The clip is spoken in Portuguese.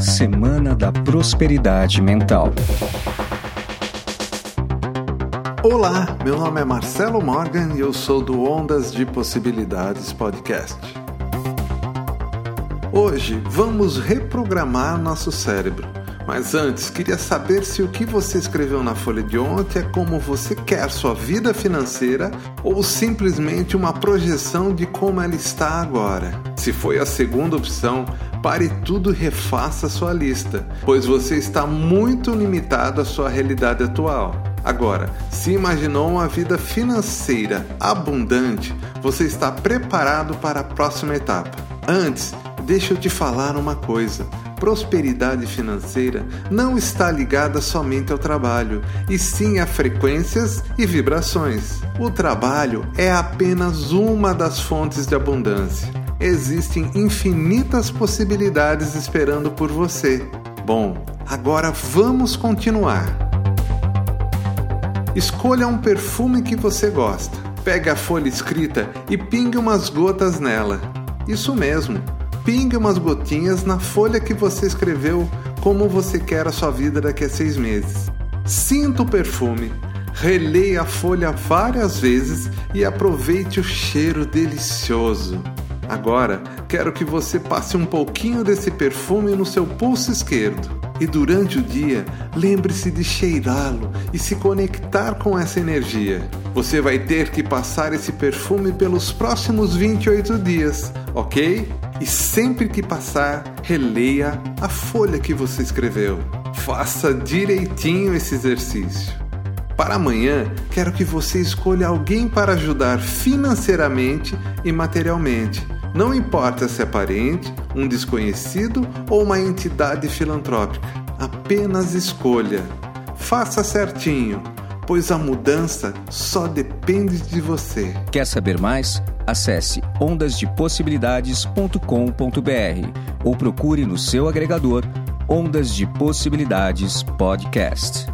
Semana da Prosperidade Mental. Olá, meu nome é Marcelo Morgan e eu sou do Ondas de Possibilidades Podcast. Hoje vamos reprogramar nosso cérebro. Mas antes, queria saber se o que você escreveu na folha de ontem é como você quer sua vida financeira ou simplesmente uma projeção de como ela está agora. Se foi a segunda opção, pare tudo e refaça sua lista, pois você está muito limitado à sua realidade atual. Agora, se imaginou uma vida financeira abundante, você está preparado para a próxima etapa. Antes, deixa eu te falar uma coisa. Prosperidade financeira não está ligada somente ao trabalho, e sim a frequências e vibrações. O trabalho é apenas uma das fontes de abundância. Existem infinitas possibilidades esperando por você. Bom, agora vamos continuar. Escolha um perfume que você gosta. Pegue a folha escrita e pingue umas gotas nela. Isso mesmo, pingue umas gotinhas na folha que você escreveu como você quer a sua vida daqui a seis meses. Sinta o perfume, releia a folha várias vezes e aproveite o cheiro delicioso. Agora, quero que você passe um pouquinho desse perfume no seu pulso esquerdo. E durante o dia, lembre-se de cheirá-lo e se conectar com essa energia. Você vai ter que passar esse perfume pelos próximos 28 dias, ok? E sempre que passar, releia a folha que você escreveu. Faça direitinho esse exercício. Para amanhã, quero que você escolha alguém para ajudar financeiramente e materialmente não importa se é parente, um desconhecido ou uma entidade filantrópica. Apenas escolha. Faça certinho, pois a mudança só depende de você. Quer saber mais? Acesse ondasdepossibilidades.com.br ou procure no seu agregador Ondas de Possibilidades Podcast.